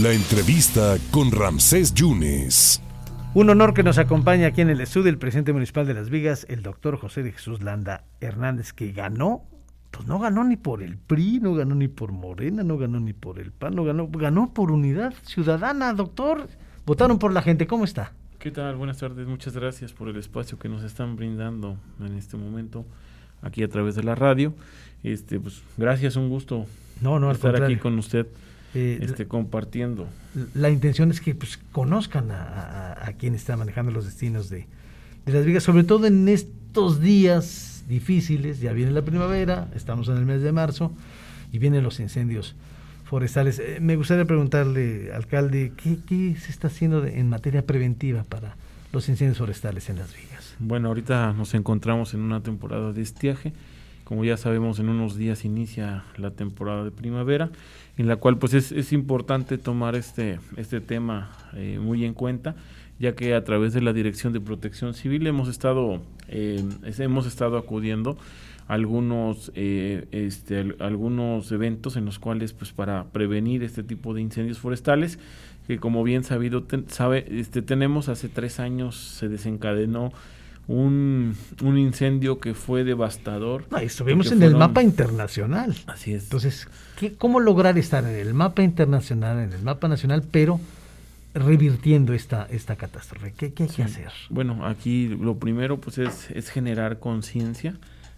La entrevista con Ramsés Yunes. Un honor que nos acompañe aquí en el estudio el presidente municipal de Las Vigas, el doctor José de Jesús Landa Hernández, que ganó, pues no ganó ni por el PRI, no ganó ni por Morena, no ganó ni por el PAN, no ganó, ganó por unidad ciudadana, doctor. Votaron por la gente, ¿cómo está? ¿Qué tal? Buenas tardes, muchas gracias por el espacio que nos están brindando en este momento aquí a través de la radio. Este, pues gracias, un gusto no, no, estar aquí con usted. Eh, este, compartiendo. La intención es que pues, conozcan a, a, quien está manejando los destinos de, Las Vigas, sobre todo en estos días difíciles. Ya viene la primavera, estamos en el mes de marzo y vienen los incendios forestales. Eh, me gustaría preguntarle, alcalde, ¿qué, qué se está haciendo en materia preventiva para los incendios forestales en Las Vigas? Bueno, ahorita nos encontramos en una temporada de estiaje. Como ya sabemos, en unos días inicia la temporada de primavera en la cual pues es, importante tomar este, este tema eh, muy en cuenta, ya que a través de la Dirección de Protección Civil hemos estado, eh, hemos estado acudiendo a algunos, eh, este, algunos eventos en los cuales pues para prevenir este tipo de incendios forestales, que como bien sabido sabe, este, tenemos hace tres años se desencadenó un, un incendio que fue devastador. No, estuvimos en el mapa internacional. Así es. Entonces, ¿qué, ¿cómo lograr estar en el mapa internacional, en el mapa nacional, pero revirtiendo esta, esta catástrofe? ¿Qué, qué hay que hacer? Bueno, aquí lo primero pues es, es generar conciencia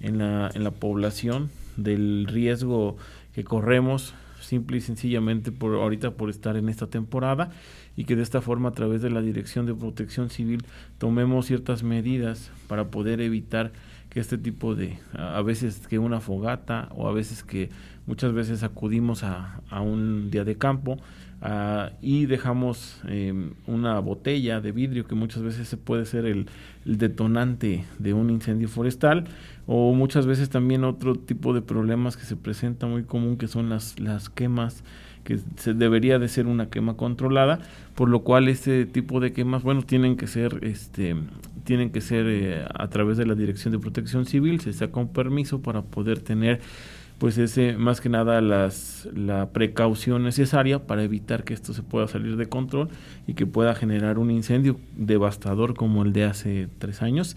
en la, en la población del riesgo que corremos simple y sencillamente por ahorita por estar en esta temporada y que de esta forma a través de la Dirección de Protección Civil tomemos ciertas medidas para poder evitar este tipo de a veces que una fogata o a veces que muchas veces acudimos a, a un día de campo Ah, y dejamos em, una botella de vidrio que muchas veces se puede ser el, detonante de un incendio forestal o muchas veces también otro tipo de problemas que se presenta muy común que son las, las quemas que se debería de ser una quema controlada por lo cual este tipo de quemas bueno tienen que ser este tienen que ser eh, a través de la dirección de protección civil se saca un permiso para poder tener pues ese más que nada las, la precaución necesaria para evitar que esto se pueda salir de control y que pueda generar un incendio devastador como el de hace tres años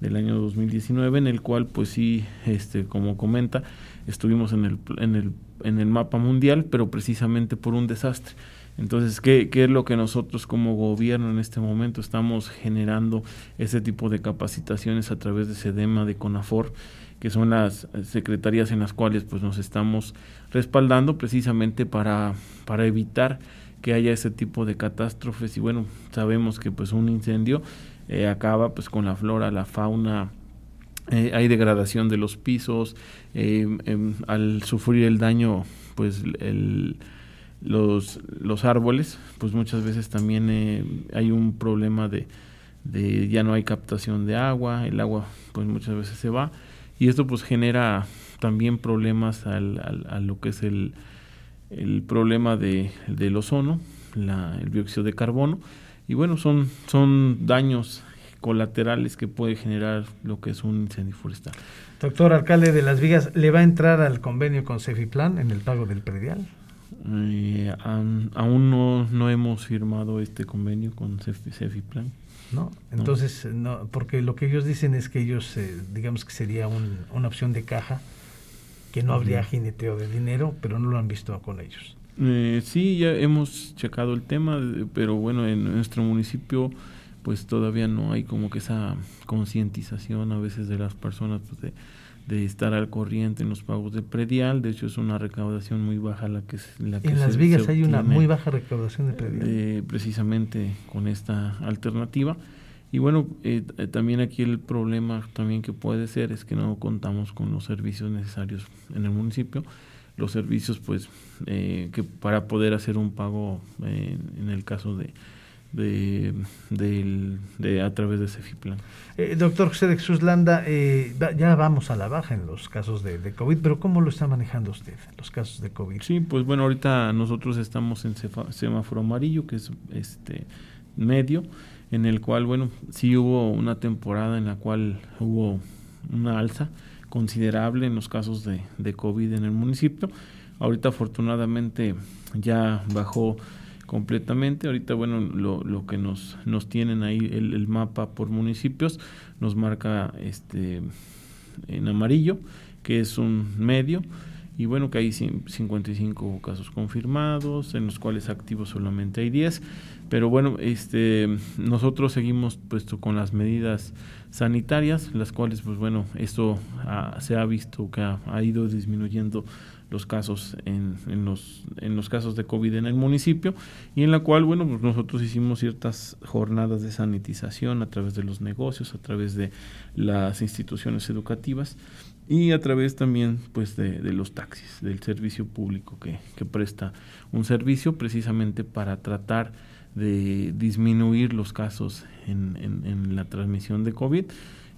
del año 2019 en el cual pues sí este como comenta estuvimos en el en el en el mapa mundial pero precisamente por un desastre. Entonces, ¿qué, ¿qué, es lo que nosotros como gobierno en este momento estamos generando ese tipo de capacitaciones a través de SEDEMA, de CONAFOR, que son las secretarías en las cuales pues nos estamos respaldando precisamente para, para evitar que haya ese tipo de catástrofes y bueno, sabemos que pues un incendio eh, acaba pues con la flora, la fauna, eh, hay degradación de los pisos, eh, em, al sufrir el daño pues el los, los árboles, pues muchas veces también hay un problema de, de ya no hay captación de agua, el agua pues muchas veces se va y esto pues genera también problemas al, al, a lo que es el, el problema de, del ozono, la, el dióxido de carbono y bueno, son, son daños colaterales que puede generar lo que es un incendio forestal. Doctor alcalde de Las Vigas, ¿le va a entrar al convenio con Cefiplan en el pago del predial? Eh, aún no, no hemos firmado este convenio con Cefiplan. ¿no? Entonces, no. porque lo que ellos dicen es que ellos, eh, digamos que sería una opción de caja, que no habría jineteo de dinero, pero no lo han visto con ellos. Eh, sí, ya hemos checado el tema, pero bueno, en nuestro municipio pues todavía no hay como que esa concientización a veces de las personas pues, de de estar al corriente en los pagos de predial. De hecho, es una recaudación muy baja la que, la que En Las Vigas hay una muy baja recaudación de predial. precisamente con esta alternativa. Y bueno, eh, eh, también aquí el problema también que puede ser es que no contamos con los servicios necesarios en el municipio. Los servicios, pues, eh, que para poder hacer un pago en el caso de de, de, a través de Cefiplan. Eh, doctor José de Jesús Landa, eh, ya vamos a la baja en los casos de, de, COVID, pero ¿cómo lo está manejando usted, los casos de COVID? Sí, pues bueno, ahorita nosotros estamos en semáforo amarillo, que es este medio, en el cual, bueno, sí hubo una temporada en la cual hubo una alza considerable en los casos de, COVID en el municipio. Ahorita afortunadamente ya bajó completamente. Ahorita, bueno, lo, lo que nos, nos tienen ahí, el, el, mapa por municipios, nos marca este en amarillo, que es un medio, y bueno, que hay 55 casos confirmados, en los cuales activos solamente hay 10. Pero bueno, este, nosotros seguimos puesto con las medidas sanitarias, las cuales, pues bueno, esto se ha visto que ha, ha ido disminuyendo los casos en, los, en los casos de COVID en el municipio y en la cual, bueno, pues nosotros hicimos ciertas jornadas de sanitización a través de los negocios, a través de las instituciones educativas y a través también pues de, los taxis, del servicio público que, presta un servicio precisamente para tratar de disminuir los casos en, en, la transmisión de COVID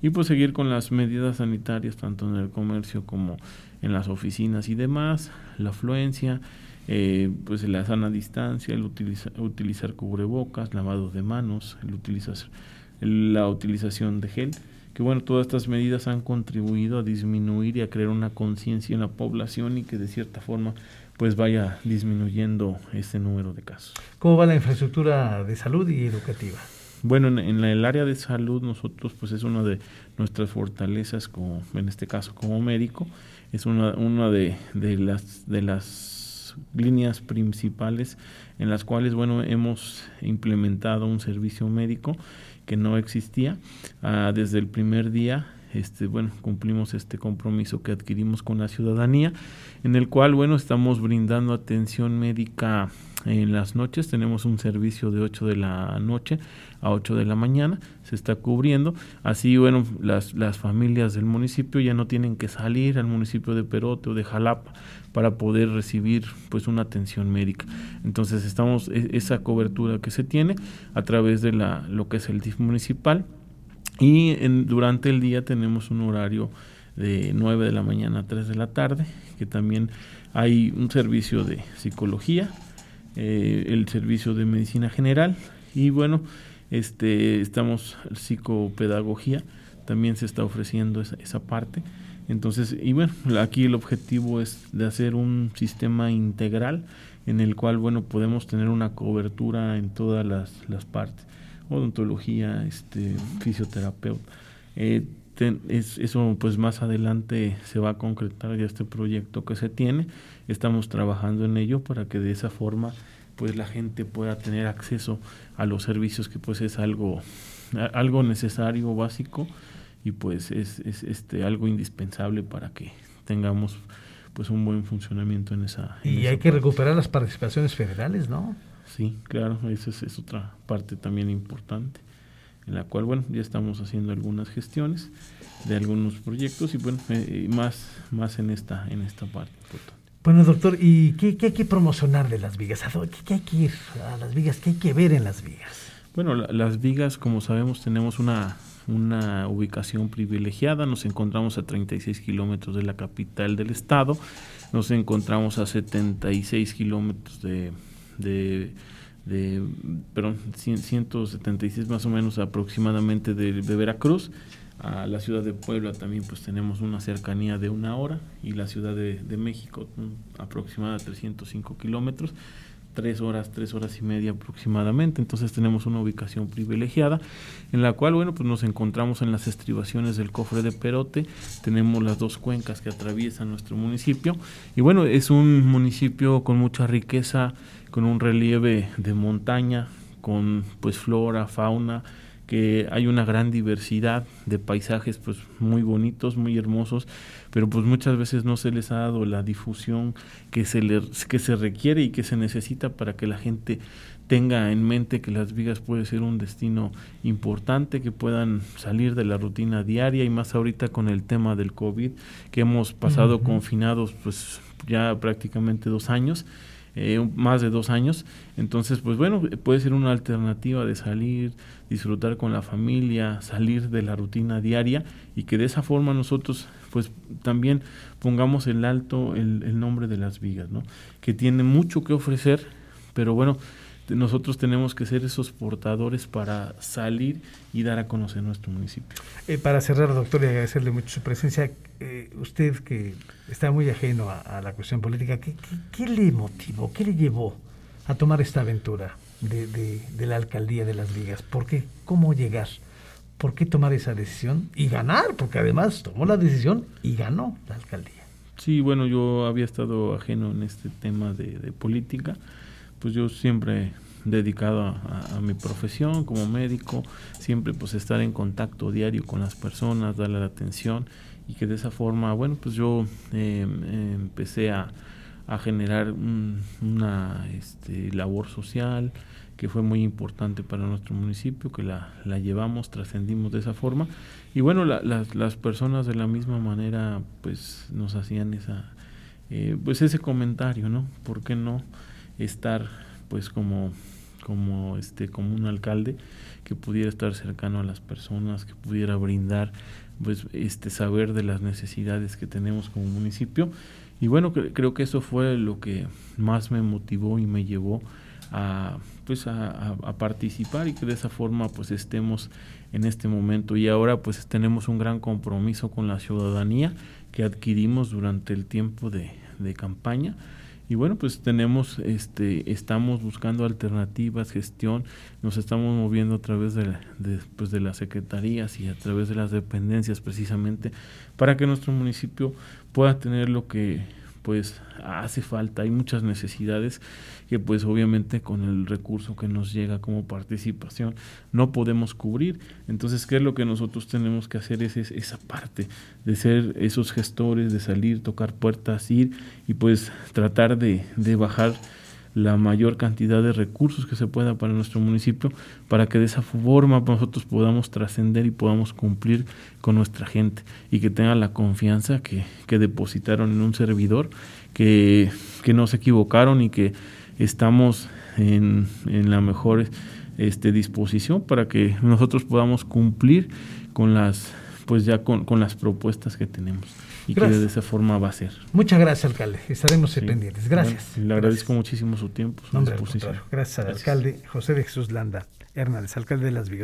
y pues seguir con las medidas sanitarias tanto en el comercio como en las oficinas y demás, la afluencia, eh, pues la sana distancia, el utiliza, utilizar cubrebocas, lavado de manos, el utilizar, la utilización de gel, que bueno, todas estas medidas han contribuido a disminuir y a crear una conciencia en la población y que de cierta forma pues vaya disminuyendo este número de casos. ¿Cómo va la infraestructura de salud y educativa? Bueno, en, en, el área de salud nosotros pues es una de nuestras fortalezas como en este caso como médico es una, una de, de, las, de las líneas principales en las cuales bueno hemos implementado un servicio médico que no existía. Uh, desde el primer día este bueno cumplimos este compromiso que adquirimos con la ciudadanía en el cual bueno estamos brindando atención médica en las noches tenemos un servicio de 8 de la noche a 8 de la mañana, se está cubriendo. Así, bueno, las, las familias del municipio ya no tienen que salir al municipio de Perote o de Jalapa para poder recibir pues una atención médica. Entonces, estamos esa cobertura que se tiene a través de la lo que es el DIF municipal y en, durante el día tenemos un horario de 9 de la mañana a 3 de la tarde, que también hay un servicio de psicología, eh, el servicio de medicina general y bueno, este, estamos psicopedagogía, también se está ofreciendo esa, esa parte. Entonces, y bueno, aquí el objetivo es de hacer un sistema integral en el cual, bueno, podemos tener una cobertura en todas las, las partes, odontología, este, fisioterapeuta. Eh, ten, es, eso pues más adelante se va a concretar ya este proyecto que se tiene. Estamos trabajando en ello para que de esa forma pues la gente pueda tener acceso a los servicios que pues es algo algo necesario básico y pues es, es este algo indispensable para que tengamos pues un buen funcionamiento en esa en y esa hay que parte. recuperar las participaciones federales no sí claro esa es, es otra parte también importante en la cual bueno ya estamos haciendo algunas gestiones de algunos proyectos y bueno eh, más más en esta en esta parte importante. Bueno, doctor, ¿y qué, qué, hay que promocionar de las vigas? ¿A dónde- ¿Qué hay que ir a las vigas? ¿Qué hay que ver en las vigas? Bueno, la- las vigas, como sabemos, tenemos una, una ubicación privilegiada. Nos encontramos a 36 kilómetros de la capital del estado. Nos encontramos a 76 kilómetros de, de, de, perdón, 100 176 más o menos aproximadamente de, de Veracruz. A la ciudad de Puebla también pues tenemos una cercanía de una hora y la ciudad de, de México aproximada a 305 kilómetros tres horas, tres horas y media aproximadamente. Entonces tenemos una ubicación privilegiada en la cual, bueno, pues nos encontramos en las estribaciones del cofre de Perote. Tenemos las dos cuencas que atraviesan nuestro municipio. Y bueno, es un municipio con mucha riqueza, con un relieve de montaña, con pues flora, fauna, que hay una gran diversidad de paisajes pues muy bonitos, muy hermosos, pero pues muchas veces no se les ha dado la difusión que se le, que se requiere y que se necesita para que la gente tenga en mente que Las Vigas puede ser un destino importante, que puedan salir de la rutina diaria y más ahorita con el tema del COVID, que hemos pasado confinados pues ya prácticamente dos años eh, más de dos años. Entonces, pues bueno, puede ser una alternativa de salir, disfrutar con la familia, salir de la rutina diaria y que de esa forma nosotros, pues también pongamos el alto el, el nombre de las vigas, ¿no? Que tiene mucho que ofrecer, pero bueno, nosotros tenemos que ser esos portadores para salir y dar a conocer nuestro municipio. Eh, para cerrar, doctor, y agradecerle mucho su presencia, eh, usted que está muy ajeno a, a la cuestión política, ¿qué, qué, qué le motivó, qué le llevó a tomar esta aventura de, de, la alcaldía de Las Vigas? ¿Por qué? ¿Cómo llegar? ¿Por qué tomar esa decisión y ganar? Porque además tomó la decisión y ganó la alcaldía. Sí, bueno, yo había estado ajeno en este tema de, política, pues yo siempre dedicado a, mi profesión como médico, siempre pues estar en contacto diario con las personas, darle la atención y que de esa forma, bueno, pues yo em, empecé a, a generar una este, labor social que fue muy importante para nuestro municipio, que la, la llevamos, trascendimos de esa forma. Y bueno, las, las personas de la misma manera pues nos hacían esa, eh, pues ese comentario, ¿no? ¿Por qué no estar pues como, como, este, como un alcalde que pudiera estar cercano a las personas, que pudiera brindar pues este saber de las necesidades que tenemos como municipio y bueno, creo que eso fue lo que más me motivó y me llevó a, pues a, participar y que de esa forma pues estemos en este momento. Y ahora pues tenemos un gran compromiso con la ciudadanía que adquirimos durante el tiempo de, de campaña y bueno pues tenemos este estamos buscando alternativas gestión. Nos estamos moviendo a través de, pues, de las secretarías y a través de las dependencias precisamente para que nuestro municipio pueda tener lo que pues hace falta, hay muchas necesidades que pues obviamente con el recurso que nos llega como participación no podemos cubrir. Entonces, ¿qué es lo que nosotros tenemos que hacer? Es, esa parte de ser esos gestores, de salir, tocar puertas, ir y pues tratar de, de bajar la mayor cantidad de recursos que se pueda para nuestro municipio, para que de esa forma nosotros podamos trascender y podamos cumplir con nuestra gente y que tenga la confianza que, que depositaron en un servidor, que, que, no se equivocaron y que estamos en, en la mejor este, disposición para que nosotros podamos cumplir con las pues ya con, con las propuestas que tenemos y que de esa forma va a ser. Muchas gracias, alcalde. Estaremos pendientes. Gracias. le agradezco muchísimo su tiempo, su Gracias al alcalde José de Jesús Landa Hernández, alcalde de Las Vigas.